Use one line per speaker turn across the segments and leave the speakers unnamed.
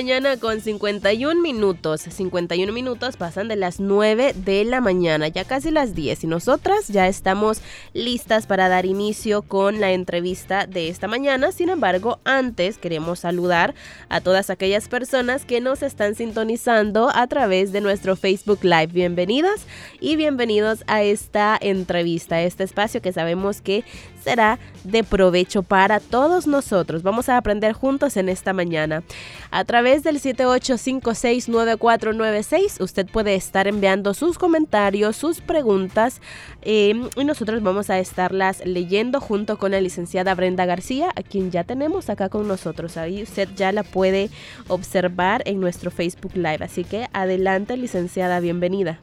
Mañana con 51 minutos. 51 minutos pasan de las 9 de la mañana, ya casi las 10. Y nosotras ya estamos listas para dar inicio con la entrevista de esta mañana. Sin embargo, antes queremos saludar a todas aquellas personas que nos están sintonizando a través de nuestro Facebook Live. Bienvenidas y bienvenidos a esta entrevista, a este espacio que sabemos que será de provecho para todos nosotros. Vamos a aprender juntos en esta mañana. A través del 78569496 usted puede estar enviando sus comentarios, sus preguntas em, y nosotros vamos a estarlas leyendo junto con la licenciada Brenda García, a quien ya tenemos acá con nosotros. Ahí usted ya la puede observar en nuestro Facebook Live. Así que adelante, licenciada, bienvenida.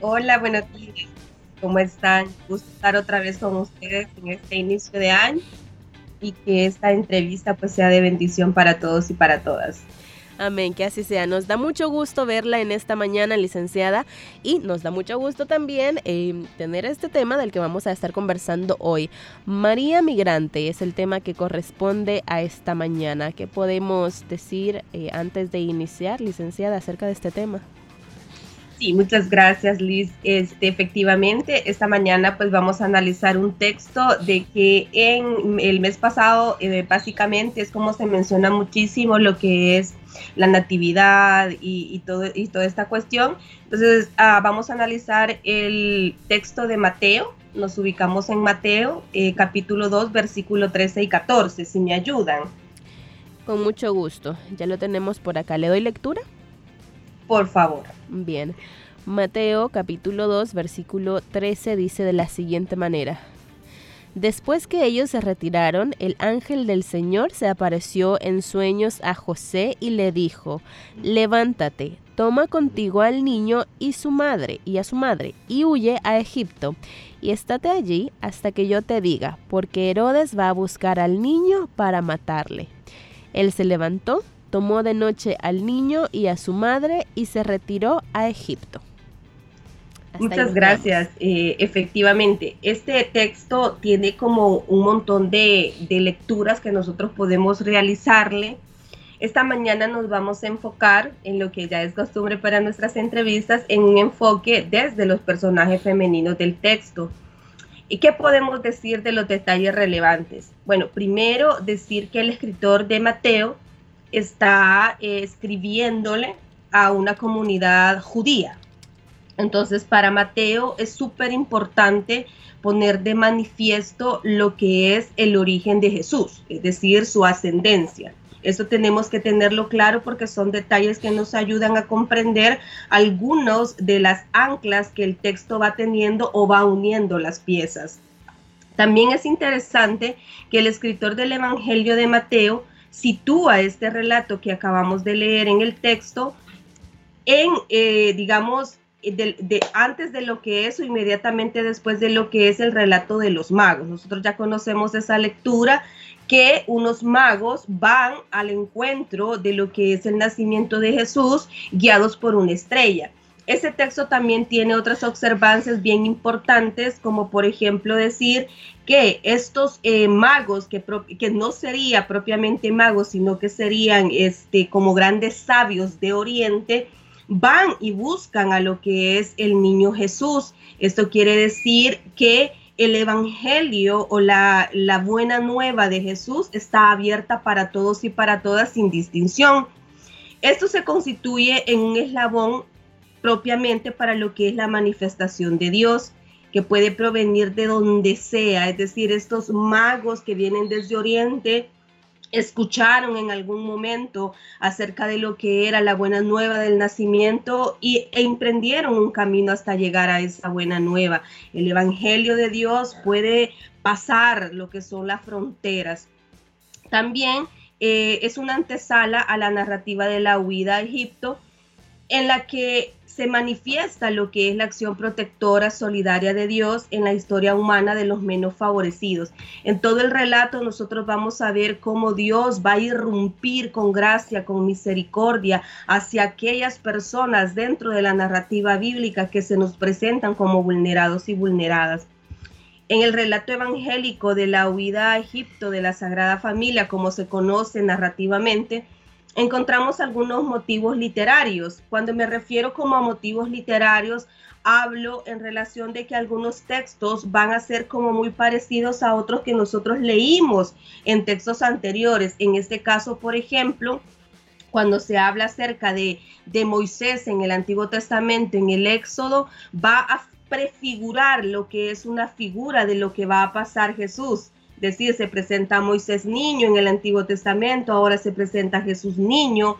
Hola, buenos días. ¿Cómo están? Gusto estar otra vez con ustedes en este inicio de año y que esta entrevista pues sea de bendición para todos y para todas.
Amén, que así sea. Nos da mucho gusto verla en esta mañana, licenciada, y nos da mucho gusto también eh, tener este tema del que vamos a estar conversando hoy. María Migrante es el tema que corresponde a esta mañana. ¿Qué podemos decir eh, antes de iniciar, licenciada, acerca de este tema?
Sí, muchas gracias Liz. Este, efectivamente, esta mañana pues vamos a analizar un texto de que en el mes pasado eh, básicamente es como se menciona muchísimo lo que es la natividad y, todo, y toda esta cuestión. Entonces ah, vamos a analizar el texto de Mateo. Nos ubicamos en Mateo eh, capítulo 2 versículo 13 y 14, si me ayudan.
Con mucho gusto. Ya lo tenemos por acá. ¿Le doy lectura?
Por favor.
Bien. Mateo capítulo 2 versículo 13 dice de la siguiente manera. Después que ellos se retiraron, el ángel del Señor se apareció en sueños a José y le dijo, levántate, toma contigo al niño y su madre y a su madre y huye a Egipto y estate allí hasta que yo te diga, porque Herodes va a buscar al niño para matarle. Él se levantó, tomó de noche al niño y a su madre y se retiró a Egipto.
Muchas gracias. Eh, efectivamente, este texto tiene como un montón de, de, lecturas que nosotros podemos realizarle. Esta mañana nos vamos a enfocar en lo que ya es costumbre para nuestras entrevistas, en un enfoque desde los personajes femeninos del texto. ¿Y qué podemos decir de los detalles relevantes? Bueno, primero decir que el escritor de Mateo está eh, escribiéndole a una comunidad judía. Entonces, para Mateo es súper importante poner de manifiesto lo que es el origen de Jesús, es decir, su ascendencia. Eso tenemos que tenerlo claro porque son detalles que nos ayudan a comprender algunos de las anclas que el texto va teniendo o va uniendo las piezas. También es interesante que el escritor del Evangelio de Mateo sitúa este relato que acabamos de leer en el texto en, eh, digamos, de, antes de lo que es o inmediatamente después de lo que es el relato de los magos. Nosotros ya conocemos esa lectura que unos magos van al encuentro de lo que es el nacimiento de Jesús guiados por una estrella. Ese texto también tiene otras observancias bien importantes, como por ejemplo decir que estos eh, magos, que, que no sería propiamente magos, sino que serían este, como grandes sabios de Oriente, van y buscan a lo que es el niño Jesús. Esto quiere decir que el Evangelio o la, la buena nueva de Jesús está abierta para todos y para todas sin distinción. Esto se constituye en un eslabón propiamente para lo que es la manifestación de Dios, que puede provenir de donde sea, es decir, estos magos que vienen desde Oriente escucharon en algún momento acerca de lo que era la buena nueva del nacimiento y, e emprendieron un camino hasta llegar a esa buena nueva. El Evangelio de Dios puede pasar lo que son las fronteras. También eh, es una antesala a la narrativa de la huida a Egipto en la que se manifiesta lo que es la acción protectora solidaria de Dios en la historia humana de los menos favorecidos. En todo el relato nosotros vamos a ver cómo Dios va a irrumpir con gracia, con misericordia hacia aquellas personas dentro de la narrativa bíblica que se nos presentan como vulnerados y vulneradas. En el relato evangélico de la huida a Egipto de la Sagrada Familia, como se conoce narrativamente, encontramos algunos motivos literarios. Cuando me refiero como a motivos literarios, hablo en relación de que algunos textos van a ser como muy parecidos a otros que nosotros leímos en textos anteriores. En este caso, por ejemplo, cuando se habla acerca de, de Moisés en el Antiguo Testamento, en el Éxodo, va a prefigurar lo que es una figura de lo que va a pasar Jesús decir, se presenta Moisés niño en el Antiguo Testamento, ahora se presenta Jesús niño.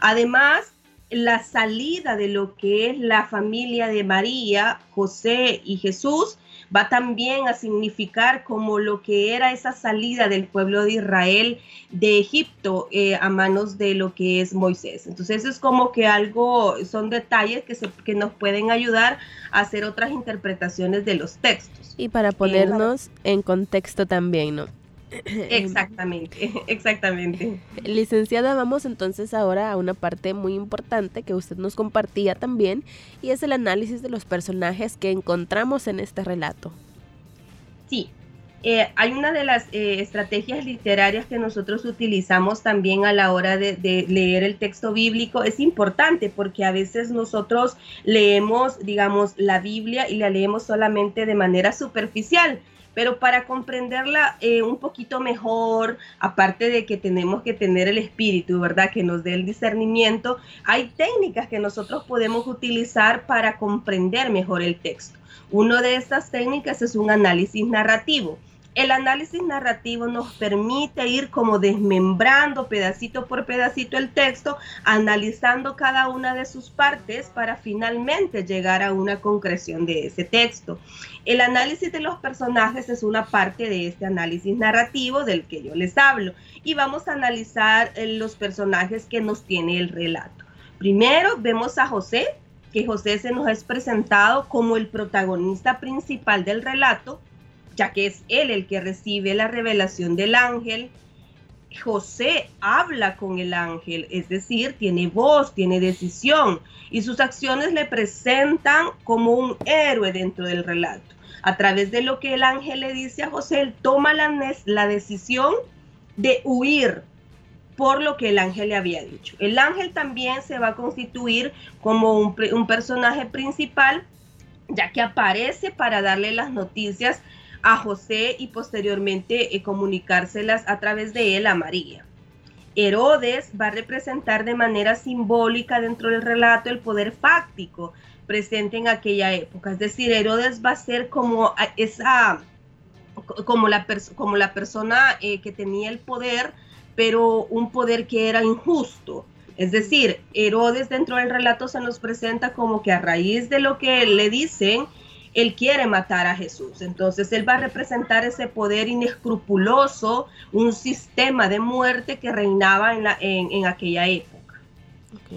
Además, la salida de lo que es la familia de María, José y Jesús va también a significar como lo que era esa salida del pueblo de Israel de Egipto eh, a manos de lo que es Moisés. Entonces es como que algo, son detalles que, se, que nos pueden ayudar a hacer otras interpretaciones de los textos.
Y para ponernos en contexto también, ¿no?
Exactamente, exactamente.
Licenciada, vamos entonces ahora a una parte muy importante que usted nos compartía también y es el análisis de los personajes que encontramos en este relato.
Sí, eh, hay una de las eh, estrategias literarias que nosotros utilizamos también a la hora de, de, leer el texto bíblico. Es importante porque a veces nosotros leemos, digamos, la Biblia y la leemos solamente de manera superficial pero para comprenderla eh, un poquito mejor, aparte de que tenemos que tener el espíritu, ¿verdad? Que nos dé el discernimiento, hay técnicas que nosotros podemos utilizar para comprender mejor el texto. Una de estas técnicas es un análisis narrativo. El análisis narrativo nos permite ir como desmembrando pedacito por pedacito el texto, analizando cada una de sus partes para finalmente llegar a una concreción de ese texto. El análisis de los personajes es una parte de este análisis narrativo del que yo les hablo y vamos a analizar eh, los personajes que nos tiene el relato. Primero vemos a José, que José se nos es presentado como el protagonista principal del relato ya que es él el que recibe la revelación del ángel. José habla con el ángel, es decir, tiene voz, tiene decisión y sus acciones le presentan como un héroe dentro del relato. A través de lo que el ángel le dice a José, él toma la, decisión de huir por lo que el ángel le había dicho. El ángel también se va a constituir como un personaje principal, ya que aparece para darle las noticias a José y posteriormente eh, comunicárselas a través de él a María. Herodes va a representar de manera simbólica dentro del relato el poder fáctico presente en aquella época. Es decir, Herodes va a ser como esa, como la, persona eh, que tenía el poder, pero un poder que era injusto. Es decir, Herodes dentro del relato se nos presenta como que a raíz de lo que le dicen, él quiere matar a Jesús. Entonces él va a representar ese poder inescrupuloso, un sistema de muerte que reinaba en, la, en, aquella época.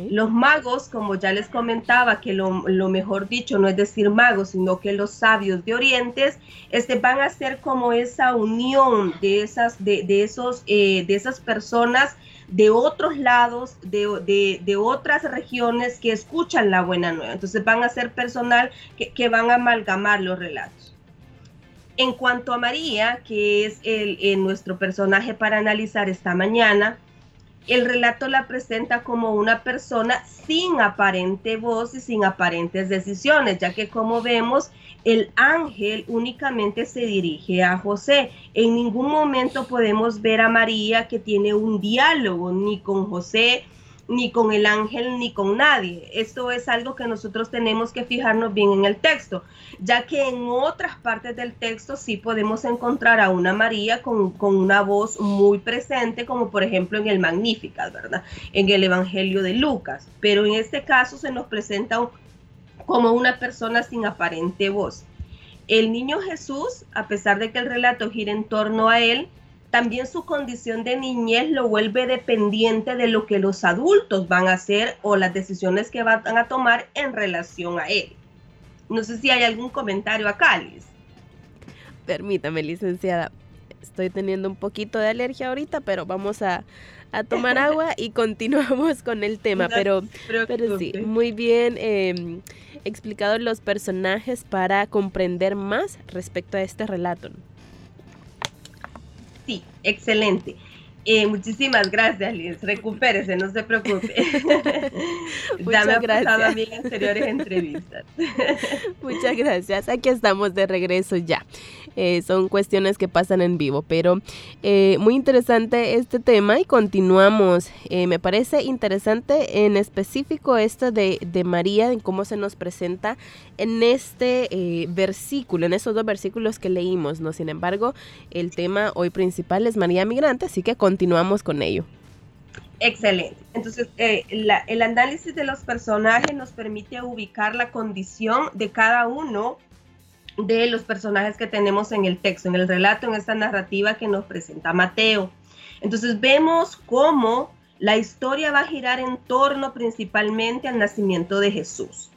Los magos, como ya les comentaba, que lo, mejor dicho no es decir magos, sino que los sabios de Orientes, este, van a ser como esa unión de esas, de, de esos, eh, de esas personas de otros lados, de, otras regiones que escuchan la buena nueva. Entonces van a ser personal que, van a amalgamar los relatos. En cuanto a María, que es el, nuestro personaje para analizar esta mañana, el relato la presenta como una persona sin aparente voz y sin aparentes decisiones, ya que como vemos, el ángel únicamente se dirige a José. En ningún momento podemos ver a María que tiene un diálogo ni con José, ni con el ángel, ni con nadie. Esto es algo que nosotros tenemos que fijarnos bien en el texto, ya que en otras partes del texto sí podemos encontrar a una María con, una voz muy presente, como por ejemplo en el Magnífica, ¿verdad? En el Evangelio de Lucas. Pero en este caso se nos presenta como una persona sin aparente voz. El niño Jesús, a pesar de que el relato gira en torno a él, también su condición de niñez lo vuelve dependiente de lo que los adultos van a hacer o las decisiones que van a tomar en relación a él. No sé si hay algún comentario acá, Liz.
Permítame, licenciada. Estoy teniendo un poquito de alergia ahorita, pero vamos a, tomar agua y continuamos con el tema. pero, pero sí, muy bien eh, explicado los personajes para comprender más respecto a este relato.
Sí, excelente. Eh, muchísimas gracias, Liz. Recupérese, no se preocupe.
ya me ha pasado
a mí en anteriores entrevistas.
Muchas gracias. Aquí estamos de regreso ya. Eh, son cuestiones que pasan en vivo, pero eh, muy interesante este tema y continuamos. Eh, me parece interesante en específico esto de, de María, en cómo se nos presenta en este versículo, en esos dos versículos que leímos, ¿no? Sin embargo, el tema hoy principal es María Migrante, así que continuamos con ello.
Excelente. Entonces, el análisis de los personajes nos permite ubicar la condición de cada uno de los personajes que tenemos en el texto, en el relato, en esta narrativa que nos presenta Mateo. Entonces vemos cómo la historia va a girar en torno principalmente al nacimiento de Jesús.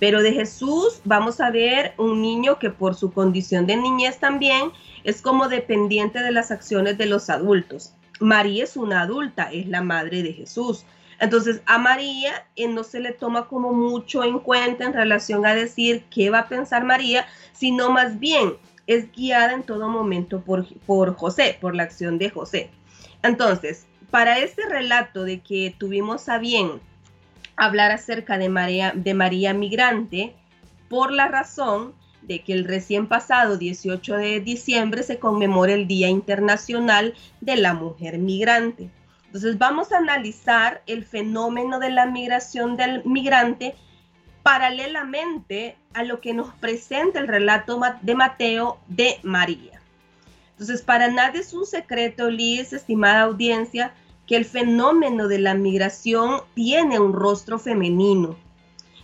Pero de Jesús vamos a ver un niño que por su condición de niñez también es como dependiente de las acciones de los adultos. María es una adulta, es la madre de Jesús. Entonces a María eh, no se le toma como mucho en cuenta en relación a decir qué va a pensar María, sino más bien es guiada en todo momento por, por José, por la acción de José. Entonces, para este relato de que tuvimos a bien hablar acerca de María, de María Migrante, por la razón de que el recién pasado 18 de diciembre se conmemora el Día Internacional de la Mujer Migrante. Entonces vamos a analizar el fenómeno de la migración del migrante paralelamente a lo que nos presenta el relato de Mateo de María. Entonces, para nadie es un secreto, Liz, estimada audiencia, que el fenómeno de la migración tiene un rostro femenino.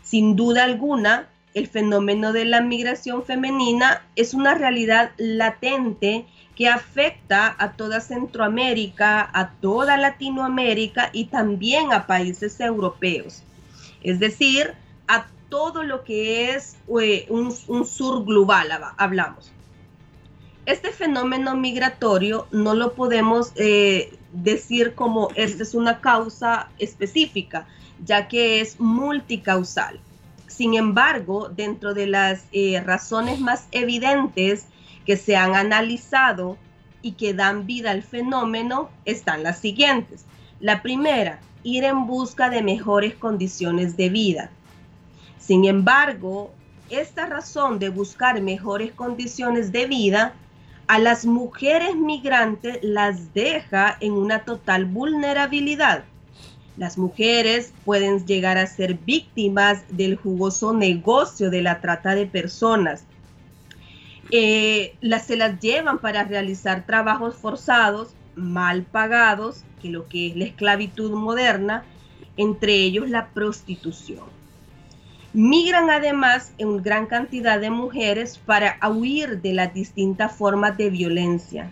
Sin duda alguna, el fenómeno de la migración femenina es una realidad latente que afecta a toda Centroamérica, a toda Latinoamérica y también a países europeos. Es decir, a todo lo que es eh, un, sur global, hablamos. Este fenómeno migratorio no lo podemos eh, decir como esta es una causa específica, ya que es multicausal. Sin embargo, dentro de las eh, razones más evidentes que se han analizado y que dan vida al fenómeno están las siguientes. La primera, ir en busca de mejores condiciones de vida. Sin embargo, esta razón de buscar mejores condiciones de vida a las mujeres migrantes las deja en una total vulnerabilidad. Las mujeres pueden llegar a ser víctimas del jugoso negocio de la trata de personas, eh, las, se las llevan para realizar trabajos forzados, mal pagados, que lo que es la esclavitud moderna, entre ellos la prostitución. Migran además en gran cantidad de mujeres para huir de las distintas formas de violencia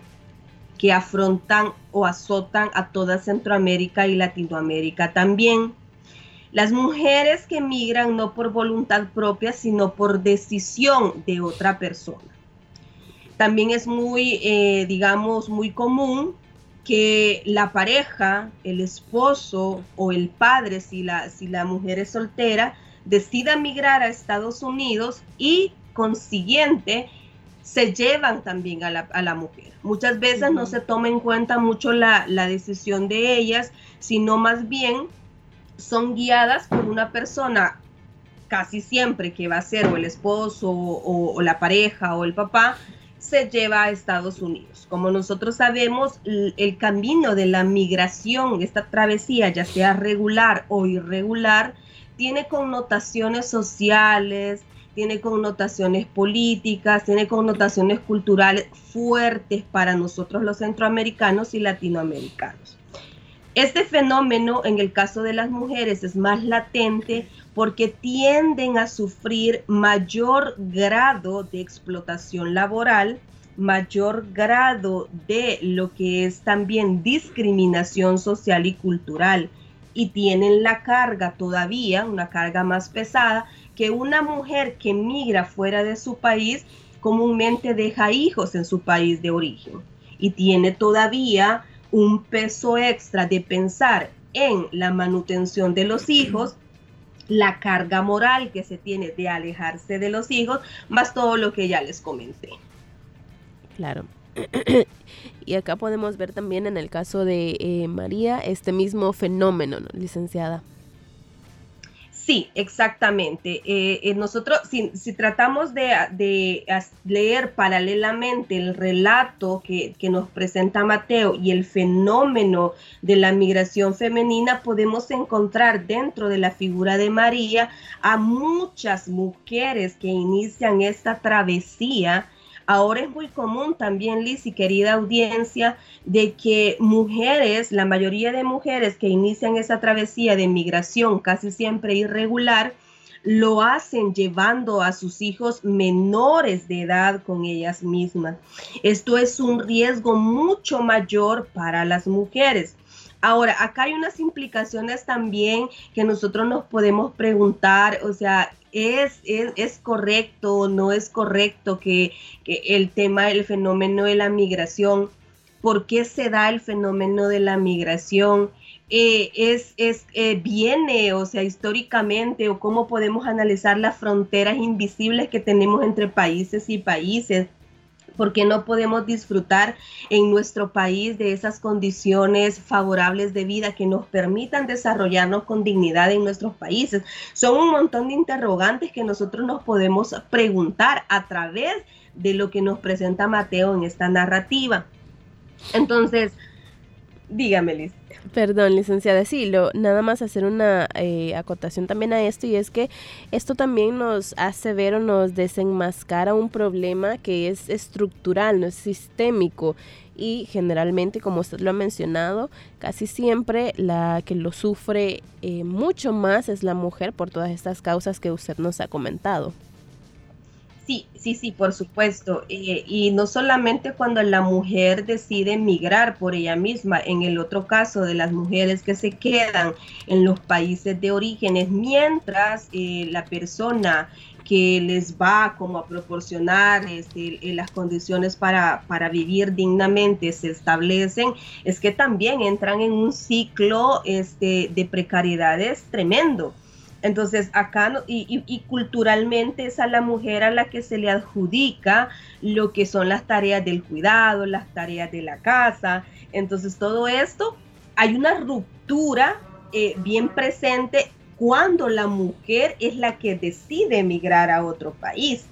que afrontan o azotan a toda Centroamérica y Latinoamérica también. Las mujeres que migran no por voluntad propia, sino por decisión de otra persona. También es muy, eh, digamos, muy común que la pareja, el esposo o el padre, si la, si la mujer es soltera, decida migrar a Estados Unidos y consiguiente se llevan también a la, mujer. Muchas veces no se toma en cuenta mucho la, decisión de ellas, sino más bien son guiadas por una persona casi siempre que va a ser o el esposo o la pareja o el papá, se lleva a Estados Unidos. Como nosotros sabemos, el camino de la migración, esta travesía, ya sea regular o irregular, tiene connotaciones sociales, tiene connotaciones políticas, tiene connotaciones culturales fuertes para nosotros los centroamericanos y latinoamericanos. Este fenómeno en el caso de las mujeres es más latente porque tienden a sufrir mayor grado de explotación laboral mayor grado de lo que es también discriminación social y cultural y tienen la carga todavía, una carga más pesada, que una mujer que migra fuera de su país comúnmente deja hijos en su país de origen y tiene todavía un peso extra de pensar en la manutención de los hijos, la carga moral que se tiene de alejarse de los hijos, más todo lo que ya les comenté.
Claro. y acá podemos ver también en el caso de eh, María este mismo fenómeno, licenciada.
Sí, exactamente. Eh, eh, nosotros, si, tratamos de, leer paralelamente el relato que, nos presenta Mateo y el fenómeno de la migración femenina, podemos encontrar dentro de la figura de María a muchas mujeres que inician esta travesía Ahora es muy común también, Liz y querida audiencia, de que mujeres, la mayoría de mujeres que inician esa travesía de migración casi siempre irregular, lo hacen llevando a sus hijos menores de edad con ellas mismas. Esto es un riesgo mucho mayor para las mujeres. Ahora, acá hay unas implicaciones también que nosotros nos podemos preguntar, o sea, ¿es, es, correcto o no es correcto que, el tema del fenómeno de la migración, por qué se da el fenómeno de la migración? Eh, es, es eh, viene, o sea, históricamente, o cómo podemos analizar las fronteras invisibles que tenemos entre países y países porque no podemos disfrutar en nuestro país de esas condiciones favorables de vida que nos permitan desarrollarnos con dignidad en nuestros países. Son un montón de interrogantes que nosotros nos podemos preguntar a través de lo que nos presenta Mateo en esta narrativa. Entonces, dígame, Liz.
Perdón, licenciada, sí, lo, nada más hacer una eh, acotación también a esto y es que esto también nos hace ver o nos desenmascara un problema que es estructural, no es sistémico y generalmente, como usted lo ha mencionado, casi siempre la que lo sufre eh, mucho más es la mujer por todas estas causas que usted nos ha comentado.
Sí, sí, sí, por supuesto. Eh, y no solamente cuando la mujer decide emigrar por ella misma, en el otro caso de las mujeres que se quedan en los países de orígenes, mientras eh, la persona que les va como a proporcionar este, eh, las condiciones para, para, vivir dignamente se establecen, es que también entran en un ciclo este, de precariedades tremendo entonces, acá, y, culturalmente es a la mujer a la que se le adjudica lo que son las tareas del cuidado, las tareas de la casa. Entonces, todo esto, hay una ruptura eh, bien presente cuando la mujer es la que decide emigrar a otro país.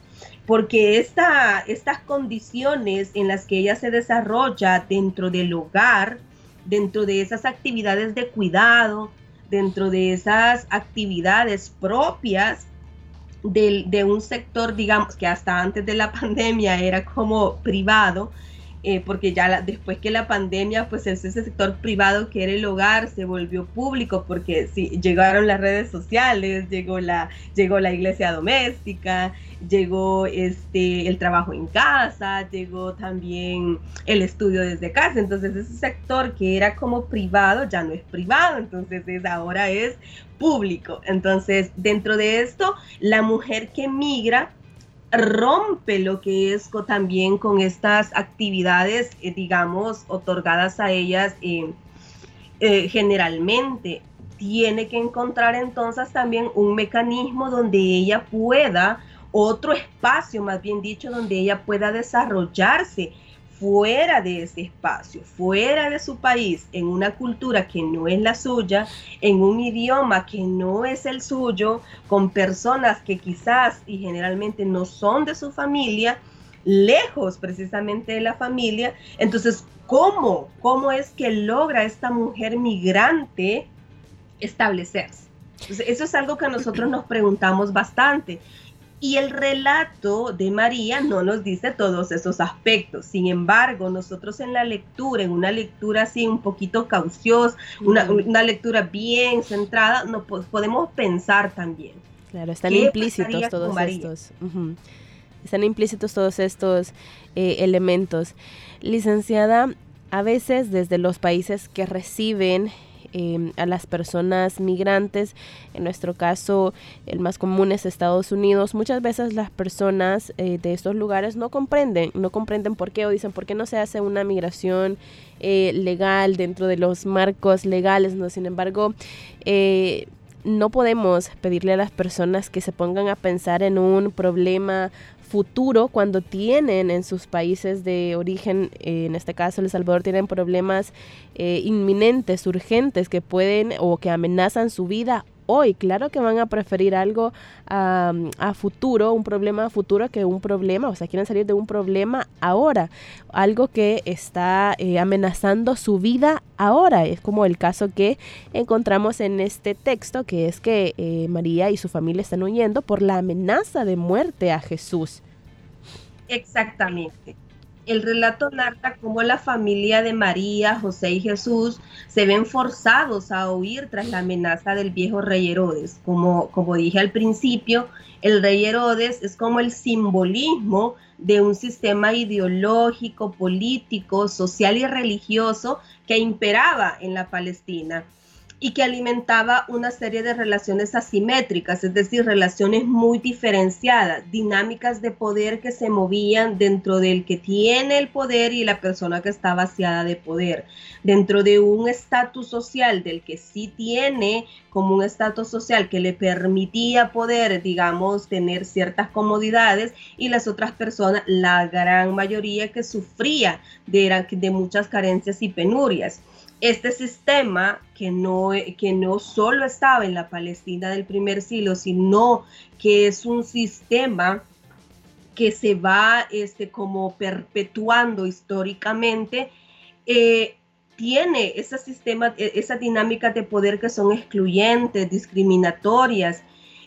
Porque esta, estas condiciones en las que ella se desarrolla dentro del hogar, dentro de esas actividades de cuidado, dentro de esas actividades propias de, un sector, digamos, que hasta antes de la pandemia era como privado, eh, porque ya después que la pandemia, pues ese sector privado que era el hogar se volvió público, porque sí, llegaron las redes sociales, llegó la, llegó la iglesia doméstica, llegó este, el trabajo en casa, llegó también el estudio desde casa, entonces ese sector que era como privado ya no es privado, entonces es, ahora es público. Entonces, dentro de esto, la mujer que migra rompe lo que es también con estas actividades, eh, digamos, otorgadas a ellas eh, eh, generalmente. Tiene que encontrar entonces también un mecanismo donde ella pueda, otro espacio más bien dicho, donde ella pueda desarrollarse fuera de ese espacio, fuera de su país, en una cultura que no es la suya, en un idioma que no es el suyo, con personas que quizás y generalmente no son de su familia, lejos precisamente de la familia. Entonces, ¿cómo? ¿Cómo es que logra esta mujer migrante establecerse? eso es algo que nosotros nos preguntamos bastante. Y el relato de María no nos dice todos esos aspectos. Sin embargo, nosotros en la lectura, en una lectura así un poquito cauciosa, una, lectura bien centrada, nos podemos pensar también.
Claro, están implícitos todos estos. están implícitos todos estos eh, elementos. Licenciada, a veces desde los países que reciben Em, a las personas migrantes. En nuestro caso, el más común es Estados Unidos. Muchas veces las personas eh, de estos lugares no comprenden, no comprenden por qué o dicen por qué no se hace una migración eh, legal dentro de los marcos legales. ¿no? Sin embargo, eh, no podemos pedirle a las personas que se pongan a pensar en un problema futuro cuando tienen en sus países de origen, eh, en este caso El Salvador, tienen problemas eh, inminentes, urgentes, que pueden o que amenazan su vida hoy. Claro que van a preferir algo a, futuro, un problema a futuro que un problema, o sea, quieren salir de un problema ahora, algo que está eh, amenazando su vida ahora. Es como el caso que encontramos en este texto, que es que eh, María y su familia están huyendo por la amenaza de muerte a Jesús.
Exactamente. El relato narra cómo la familia de María, José y Jesús se ven forzados a huir tras la amenaza del viejo rey Herodes. Como, como dije al principio, el rey Herodes es como el simbolismo de un sistema ideológico, político, social y religioso que imperaba en la Palestina y que alimentaba una serie de relaciones asimétricas, es decir, relaciones muy diferenciadas, dinámicas de poder que se movían dentro del que tiene el poder y la persona que está vaciada de poder, dentro de un estatus social del que sí tiene como un estatus social que le permitía poder, digamos, tener ciertas comodidades y las otras personas, la gran mayoría que sufría de, de muchas carencias y penurias este sistema que no, que no solo estaba en la Palestina del primer siglo, sino que es un sistema que se va este, como perpetuando históricamente, eh, tiene ese sistema, e, esa dinámica de poder que son excluyentes, discriminatorias,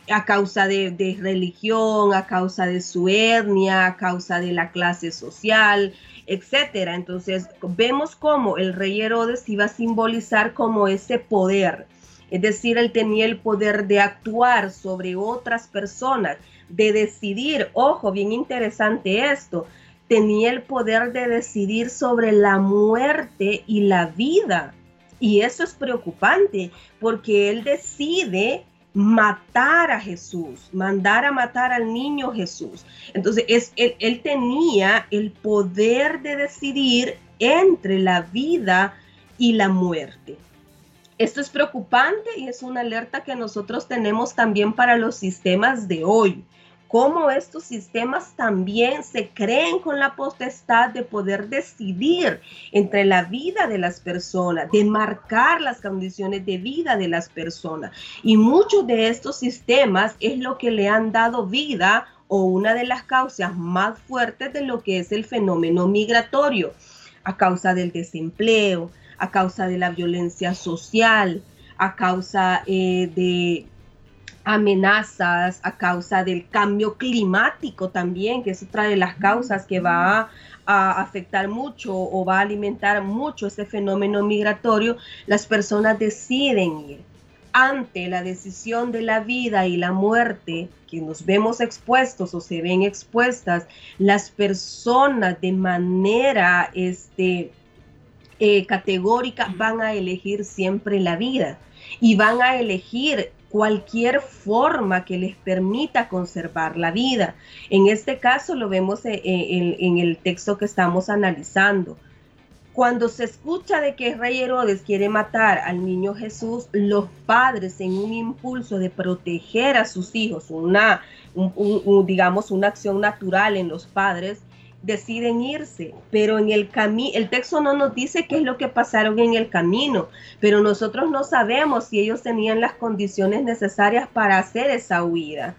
a causa de, de religión, a causa de su etnia, a causa de la clase social, etcétera. Entonces, vemos cómo el rey Herodes iba a simbolizar como ese poder. Es decir, él tenía el poder de actuar sobre otras personas, de decidir, ojo, bien interesante esto, tenía el poder de decidir sobre la muerte y la vida. Y eso es preocupante porque él decide matar a Jesús, mandar a matar al niño Jesús. Entonces, es, él, tenía el poder de decidir entre la vida y la muerte. Esto es preocupante y es una alerta que nosotros tenemos también para los sistemas de hoy cómo estos sistemas también se creen con la potestad de poder decidir entre la vida de las personas, de marcar las condiciones de vida de las personas. Y muchos de estos sistemas es lo que le han dado vida o una de las causas más fuertes de lo que es el fenómeno migratorio, a causa del desempleo, a causa de la violencia social, a causa eh, de amenazas a causa del cambio climático también, que es otra de las causas que va a afectar mucho o va a alimentar mucho ese fenómeno migratorio, las personas deciden ir. Ante la decisión de la vida y la muerte que nos vemos expuestos o se ven expuestas, las personas de manera este, eh, categórica van a elegir siempre la vida y van a elegir cualquier forma que les permita conservar la vida. En este caso lo vemos en, el texto que estamos analizando. Cuando se escucha de que rey Herodes quiere matar al niño Jesús, los padres en un impulso de proteger a sus hijos, una, digamos, una acción natural en los padres, deciden irse, pero en el camino, el texto no nos dice qué es lo que pasaron en el camino, pero nosotros no sabemos si ellos tenían las condiciones necesarias para hacer esa huida.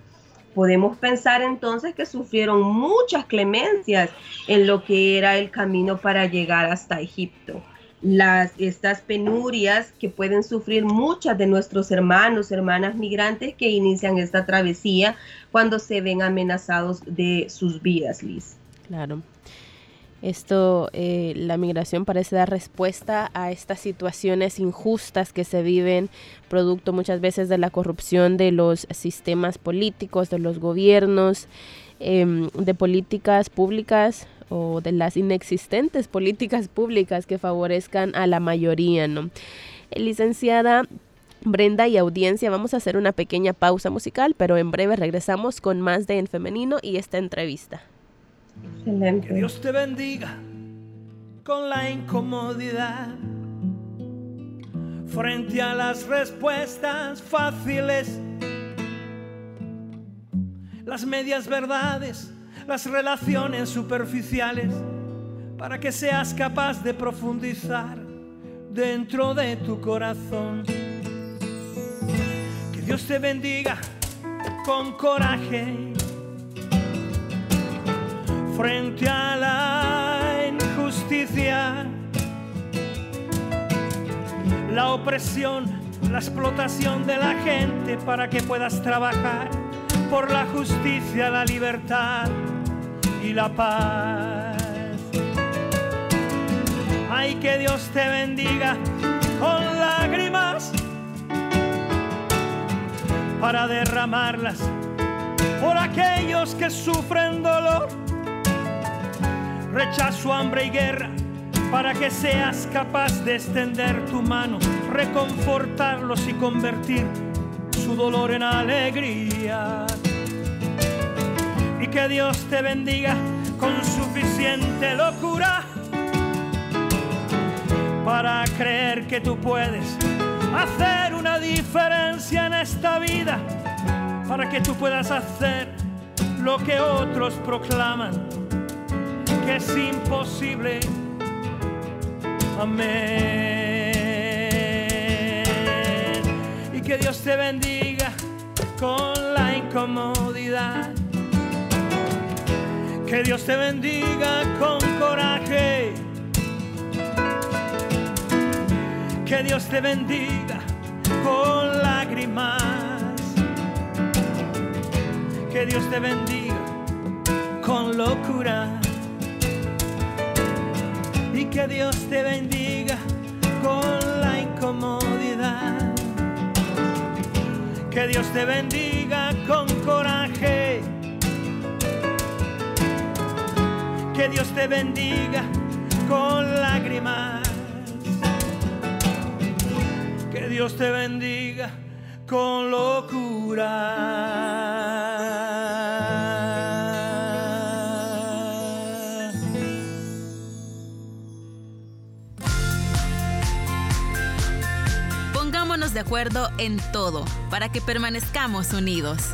Podemos pensar entonces que sufrieron muchas clemencias en lo que era el camino para llegar hasta Egipto. Las, estas penurias que pueden sufrir muchas de nuestros hermanos, hermanas migrantes que inician esta travesía cuando se ven amenazados de sus vidas, Liz.
Claro. Esto, eh, la migración parece dar respuesta a estas situaciones injustas que se viven, producto muchas veces de la corrupción de los sistemas políticos, de los gobiernos. em, de políticas públicas o de las inexistentes políticas públicas que favorezcan a la mayoría, ¿no? Licenciada Brenda y audiencia, vamos a hacer una pequeña pausa musical, pero en breve regresamos con más de En Femenino y esta entrevista.
Que Dios te bendiga con la incomodidad. Frente a las respuestas fáciles, las medias verdades, las relaciones superficiales, para que seas capaz de profundizar dentro de tu corazón. Que Dios te bendiga con coraje frente a la injusticia, la opresión, la explotación de la gente para que puedas trabajar. Por la justicia, la libertad y la paz. Ay, que Dios te bendiga con lágrimas para derramarlas por aquellos que sufren dolor rechazo, hambre y guerra, para que seas capaz de extender tu mano, reconfortarlos y convertir su dolor en alegría. Y que Dios te bendiga con suficiente locura para creer que tú puedes hacer una diferencia en esta vida, para que tú puedas hacer lo que otros proclaman que es imposible. Amén. Y que Dios te bendiga con la incomodidad. Que Dios te bendiga con coraje. Que Dios te bendiga con lágrimas. Que Dios te bendiga con locura que Dios te bendiga con la incomodidad. Que Dios te bendiga con coraje. Que Dios te bendiga con lágrimas. Que Dios te bendiga con locura.
De acuerdo en todo para que permanezcamos unidos.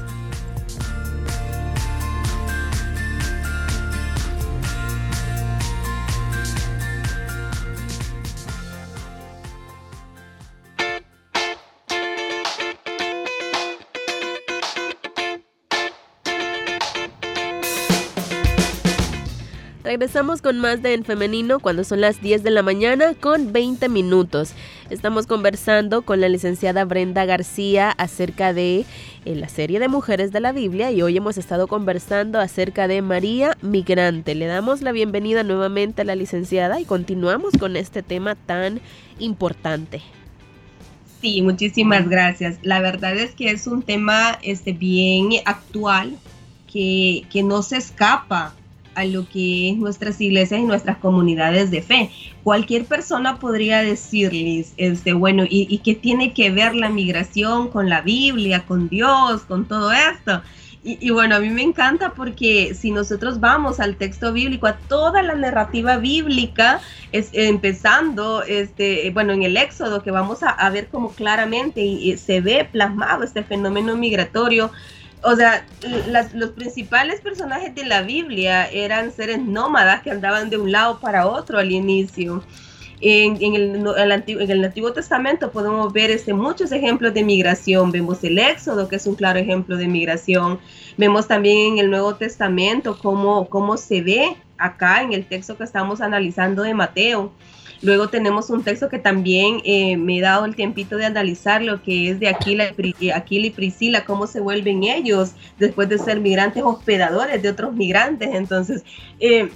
Regresamos con más de En Femenino cuando son las 10 de la mañana con 20 minutos. Estamos conversando con la licenciada Brenda García acerca de eh, la serie de mujeres de la Biblia y hoy hemos estado conversando acerca de María Migrante. Le damos la bienvenida nuevamente a la licenciada y continuamos con este tema tan importante.
Sí, muchísimas gracias. La verdad es que es un tema este, bien actual que, que no se escapa a lo que es nuestras iglesias y nuestras comunidades de fe. Cualquier persona podría decirles, este, bueno, ¿y, qué tiene que ver la migración con la Biblia, con Dios, con todo esto? Y, bueno, a mí me encanta porque si nosotros vamos al texto bíblico, a toda la narrativa bíblica, es, empezando, este, bueno, en el Éxodo, que vamos a, ver como claramente y se ve plasmado este fenómeno migratorio, o sea, los principales personajes de la Biblia eran seres nómadas que andaban de un lado para otro al inicio. En, el, Antiguo, Testamento podemos ver este, muchos ejemplos de migración. Vemos el Éxodo, que es un claro ejemplo de migración. Vemos también en el Nuevo Testamento cómo, cómo se ve acá en el texto que estamos analizando de Mateo Luego tenemos un texto que también eh, me he dado el tiempito de analizar lo que es de Aquila, Aquila y Priscila, cómo se vuelven ellos después de ser migrantes hospedadores de otros migrantes. Entonces, eh,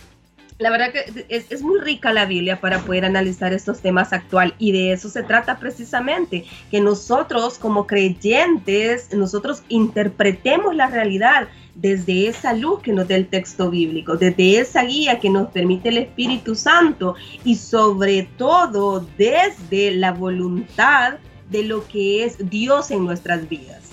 la verdad que es, muy rica la Biblia para poder analizar estos temas actual y de eso se trata precisamente, que nosotros como creyentes, nosotros interpretemos la realidad desde esa luz que nos da el texto bíblico, desde esa guía que nos permite el Espíritu Santo y sobre todo desde la voluntad de lo que es Dios en nuestras vidas.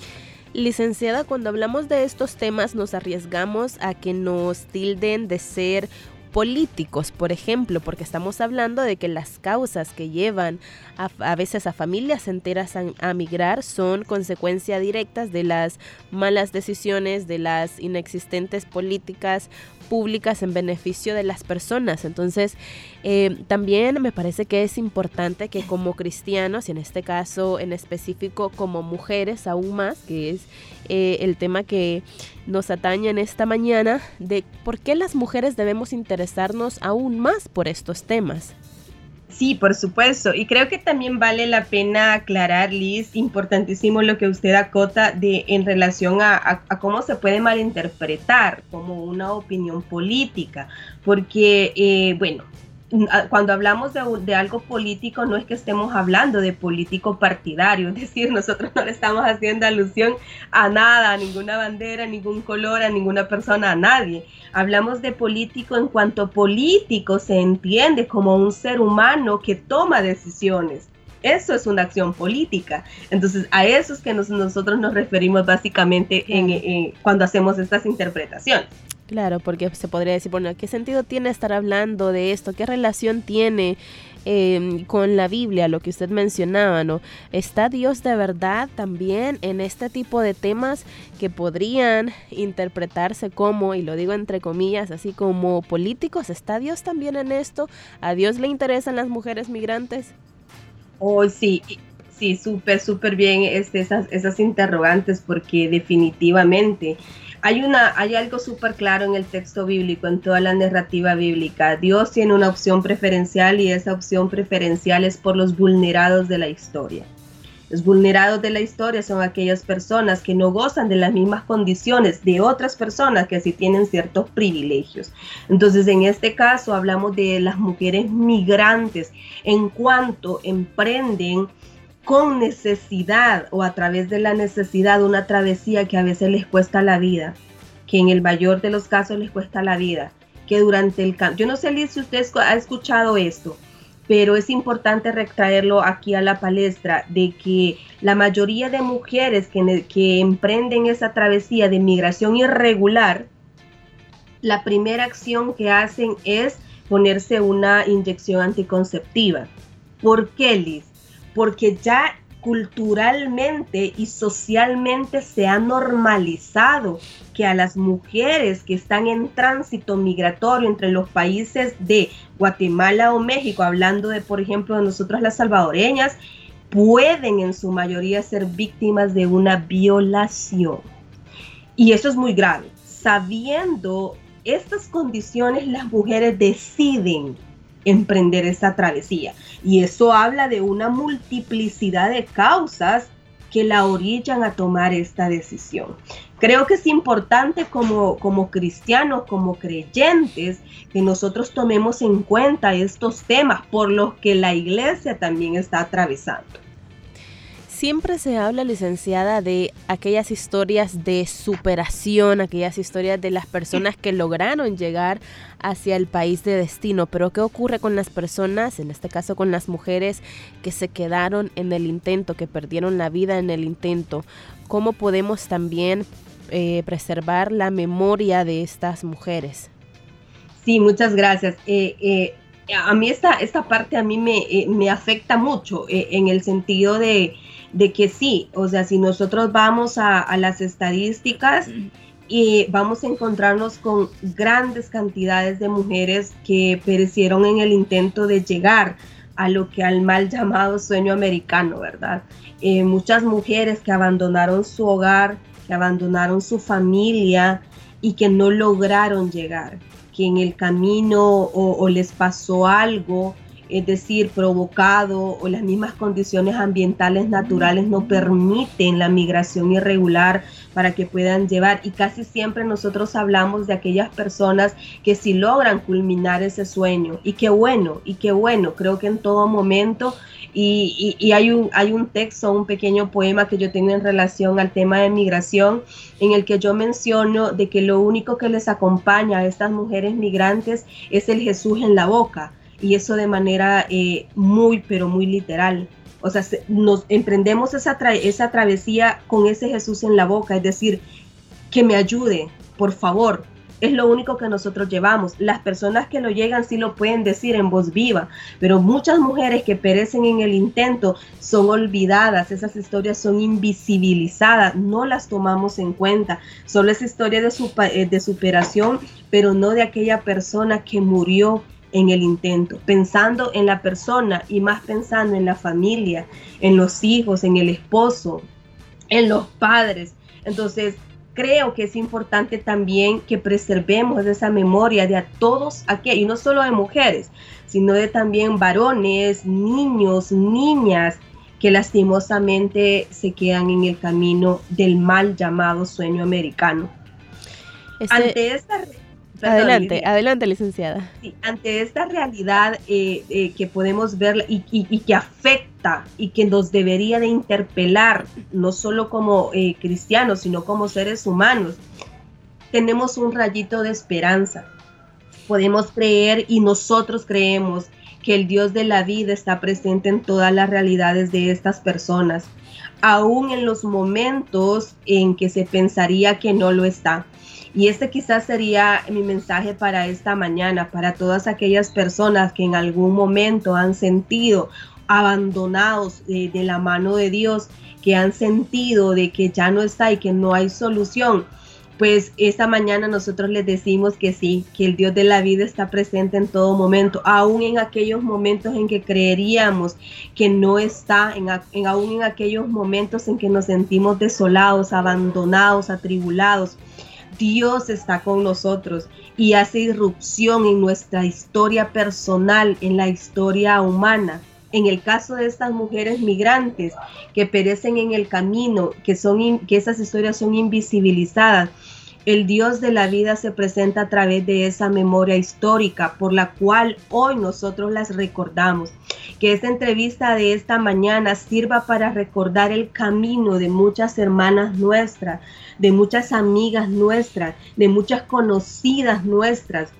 Licenciada, cuando hablamos de estos temas nos arriesgamos a que nos tilden de ser políticos, por ejemplo, porque estamos hablando de que las causas que llevan a, veces a familias enteras a, migrar son consecuencia directas de las malas decisiones, de las inexistentes políticas públicas en beneficio de las personas. Entonces, eh, también me parece que es importante que como cristianos, y en este caso en específico como mujeres aún más, que es eh, el tema que nos atañe en esta mañana, de por qué las mujeres debemos interesarnos aún más por estos temas.
Sí, por supuesto. Y creo que también vale la pena aclarar, Liz, importantísimo lo que usted acota de en relación a, cómo se puede malinterpretar como una opinión política. Porque, eh, bueno, cuando hablamos de, algo político no es que estemos hablando de político partidario, es decir, nosotros no le estamos haciendo alusión a nada, a ninguna bandera, a ningún color, a ninguna persona, a nadie. Hablamos de político en cuanto político se entiende como un ser humano que toma decisiones. Eso es una acción política. Entonces, a eso es que nosotros nos referimos básicamente en, cuando hacemos estas interpretaciones.
Claro, porque se podría decir, bueno, ¿qué sentido tiene estar hablando de esto? ¿Qué relación tiene em, con la Biblia, lo que usted mencionaba, ¿no? ¿Está Dios de verdad también en este tipo de temas que podrían interpretarse como, y lo digo entre comillas, así como políticos? ¿Está Dios también en esto? ¿A Dios le interesan las mujeres migrantes?
Oh, sí, sí, súper, súper bien este, esas, esas interrogantes, porque definitivamente hay, una, hay algo súper claro en el texto bíblico, en toda la narrativa bíblica. Dios tiene una opción preferencial y esa opción preferencial es por los vulnerados de la historia. Los vulnerados de la historia son aquellas personas que no gozan de las mismas condiciones de otras personas que sí tienen ciertos privilegios. Entonces, en este caso hablamos de las mujeres migrantes en cuanto emprenden con necesidad o a través de la necesidad una travesía que a veces les cuesta la vida, que en el mayor de los casos les cuesta la vida, que durante el campo, yo no sé si usted ha escuchado esto, pero es importante retraerlo aquí a la palestra de que la mayoría de mujeres que, que emprenden esa travesía de migración irregular, la primera acción que hacen es ponerse una inyección anticonceptiva. ¿Por qué, Liz? Porque ya culturalmente y socialmente se ha normalizado que a las mujeres que están en tránsito migratorio entre los países de Guatemala o México, hablando de, por ejemplo, de nosotros las salvadoreñas, pueden en su mayoría ser víctimas de una violación. Y eso es muy grave. Sabiendo estas condiciones, las mujeres deciden emprender esa travesía. Y eso habla de una multiplicidad de causas que la orillan a tomar esta decisión. Creo que es importante como, como cristianos, como creyentes, que nosotros tomemos en cuenta estos temas por los que la iglesia también está atravesando.
Siempre se habla, licenciada, de aquellas historias de superación, aquellas historias de las personas que lograron llegar hacia el país de destino, pero ¿qué ocurre con las personas, en este caso con las mujeres que se quedaron en el intento, que perdieron la vida en el intento? ¿Cómo podemos también eh, preservar la memoria de estas mujeres?
Sí, muchas gracias. Eh, eh, a mí esta, esta parte a mí me, me afecta mucho en el sentido de de que sí, o sea, si nosotros vamos a, las estadísticas y vamos a encontrarnos con grandes cantidades de mujeres que perecieron en el intento de llegar a lo que al mal llamado sueño americano, ¿verdad? Eh, muchas mujeres que abandonaron su hogar, que abandonaron su familia y que no lograron llegar, que en el camino o les pasó algo es decir, provocado o las mismas condiciones ambientales naturales no permiten la migración irregular para que puedan llevar. Y casi siempre nosotros hablamos de aquellas personas que si logran culminar ese sueño. Y qué bueno, y qué bueno, creo que en todo momento. Y, hay, un, hay un texto, un pequeño poema que yo tengo en relación al tema de migración, en el que yo menciono de que lo único que les acompaña a estas mujeres migrantes es el Jesús en la boca y eso de manera eh, muy, pero muy literal. O sea, nos emprendemos esa, esa travesía con ese Jesús en la boca, es decir, que me ayude, por favor. Es lo único que nosotros llevamos. Las personas que lo llegan sí lo pueden decir en voz viva, pero muchas mujeres que perecen en el intento son olvidadas, esas historias son invisibilizadas, no las tomamos en cuenta. Solo es historia de, eh, de superación, pero no de aquella persona que murió en el intento, pensando en la persona y más pensando en la familia, en los hijos, en el esposo, en los padres. Entonces, creo que es importante también que preservemos esa memoria de a todos aquellos, y no solo de mujeres, sino de también varones, niños, niñas, que lastimosamente se quedan en el camino del mal llamado sueño americano.
Este Ante esta adelante, adelante, licenciada.
ante esta realidad eh, eh, que podemos ver y, que afecta y que nos debería de interpelar, no solo como eh, cristianos, sino como seres humanos, tenemos un rayito de esperanza. Podemos creer y nosotros creemos que el Dios de la vida está presente en todas las realidades de estas personas, aún en los momentos en que se pensaría que no lo está y este quizás sería mi mensaje para esta mañana, para todas aquellas personas que en algún momento han sentido abandonados de, la mano de Dios, que han sentido de que ya no está y que no hay solución. Pues esta mañana nosotros les decimos que sí, que el Dios de la vida está presente en todo momento, aún en aquellos momentos en que creeríamos que no está, en, en, aún en aquellos momentos en que nos sentimos desolados, abandonados, atribulados. Dios está con nosotros y hace irrupción en nuestra historia personal, en la historia humana. En el caso de estas mujeres migrantes que perecen en el camino, que, son, que esas historias son invisibilizadas, el Dios de la vida se presenta a través de esa memoria histórica por la cual hoy nosotros las recordamos. Que esta entrevista de esta mañana sirva para recordar el camino de muchas hermanas nuestras, de muchas amigas nuestras, de muchas conocidas nuestras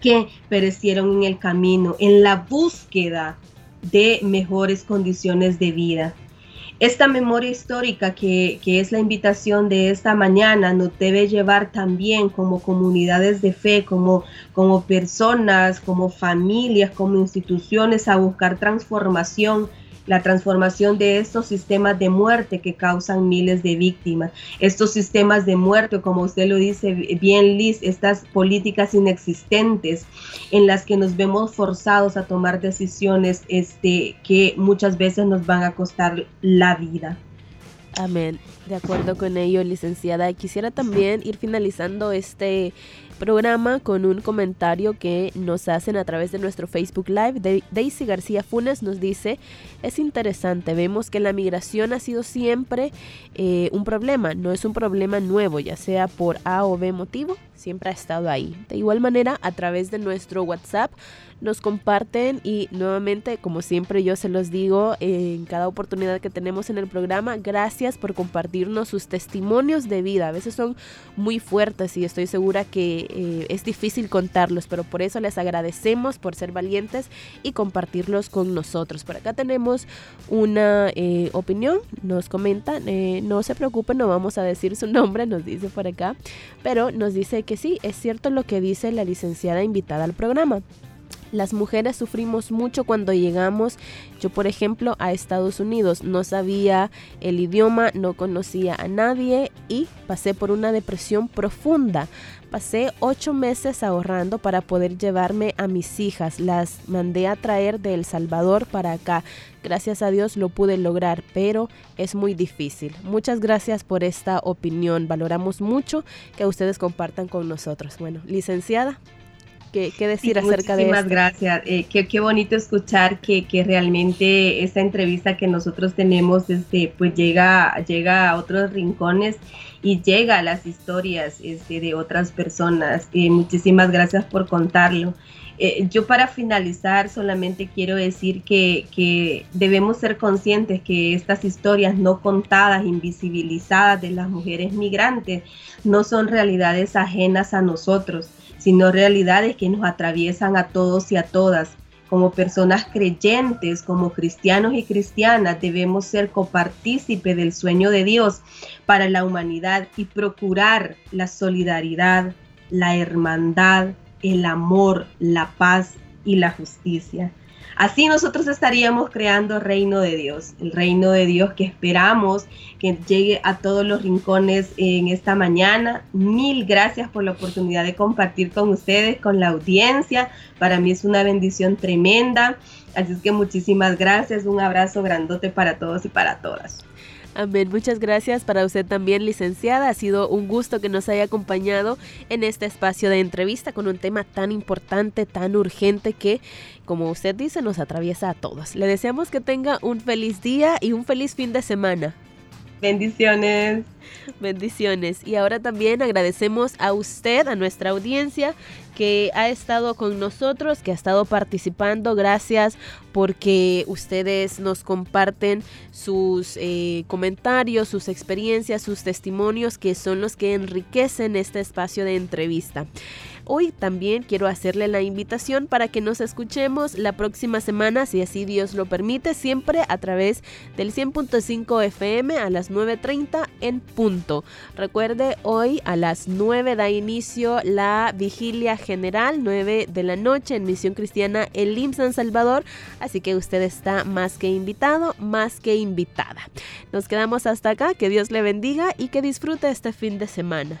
que perecieron en el camino, en la búsqueda de mejores condiciones de vida. Esta memoria histórica que, es la invitación de esta mañana nos debe llevar también como comunidades de fe, como, como personas, como familias, como instituciones a buscar transformación la transformación de estos sistemas de muerte que causan miles de víctimas. Estos sistemas de muerte, como usted lo dice bien, Liz, estas políticas inexistentes en las que nos vemos forzados a tomar decisiones este, que muchas veces nos van a costar la vida.
Amén. De acuerdo con ello, licenciada. Quisiera también ir finalizando este programa con un comentario que nos hacen a través de nuestro Facebook Live. Daisy García Funes nos dice, es interesante, vemos que la migración ha sido siempre eh, un problema, no es un problema nuevo, ya sea por A o B motivo, siempre ha estado ahí. De igual manera, a través de nuestro WhatsApp nos comparten y nuevamente, como siempre yo se los digo en cada oportunidad que tenemos en el programa, gracias por compartirnos sus testimonios de vida. A veces son muy fuertes y estoy segura que eh, es difícil contarlos, pero por eso les agradecemos por ser valientes y compartirlos con nosotros. Por acá tenemos una eh, opinión, nos comentan, eh, no se preocupen, no vamos a decir su nombre, nos dice por acá, pero nos dice que sí, es cierto lo que dice la licenciada invitada al programa. Las mujeres sufrimos mucho cuando llegamos. Yo, por ejemplo, a Estados Unidos no sabía el idioma, no conocía a nadie y pasé por una depresión profunda. Pasé ocho meses ahorrando para poder llevarme a mis hijas. Las mandé a traer de El Salvador para acá. Gracias a Dios lo pude lograr, pero es muy difícil. Muchas gracias por esta opinión. Valoramos mucho que ustedes compartan con nosotros. Bueno, licenciada. ¿Qué, decir acerca de
eso? Muchísimas gracias. Eh, qué, qué, bonito escuchar que, que, realmente esta entrevista que nosotros tenemos este, pues llega, llega a otros rincones y llega a las historias este, de otras personas. Eh, muchísimas gracias por contarlo. Eh, yo para finalizar solamente quiero decir que, que, debemos ser conscientes que estas historias no contadas, invisibilizadas de las mujeres migrantes no son realidades ajenas a nosotros, sino realidades que nos atraviesan a todos y a todas. Como personas creyentes, como cristianos y cristianas, debemos ser copartícipe del sueño de Dios para la humanidad y procurar la solidaridad, la hermandad, el amor, la paz y la justicia. Así nosotros estaríamos creando reino de Dios, el reino de Dios que esperamos que llegue a todos los rincones en esta mañana. Mil gracias por la oportunidad de compartir con ustedes, con la audiencia. Para mí es una bendición tremenda. Así es que muchísimas gracias, un abrazo grandote para todos y para todas.
Amén. Muchas gracias para usted también, licenciada. Ha sido un gusto que nos haya acompañado en este espacio de entrevista con un tema tan importante, tan urgente que, como usted dice, nos atraviesa a todos. Le deseamos que tenga un feliz día y un feliz fin de semana.
Bendiciones.
Bendiciones. Y ahora también agradecemos a usted, a nuestra audiencia, que ha estado con nosotros, que ha estado participando. Gracias porque ustedes nos comparten sus eh, comentarios, sus experiencias, sus testimonios, que son los que enriquecen este espacio de entrevista. Hoy también quiero hacerle la invitación para que nos escuchemos la próxima semana, si así Dios lo permite, siempre a través del 100.5 FM a las 9.30 en punto. Recuerde, hoy a las 9 da inicio la vigilia general, 9 de la noche en Misión Cristiana Elim San Salvador, así que usted está más que invitado, más que invitada. Nos quedamos hasta acá, que Dios le bendiga y que disfrute este fin de semana.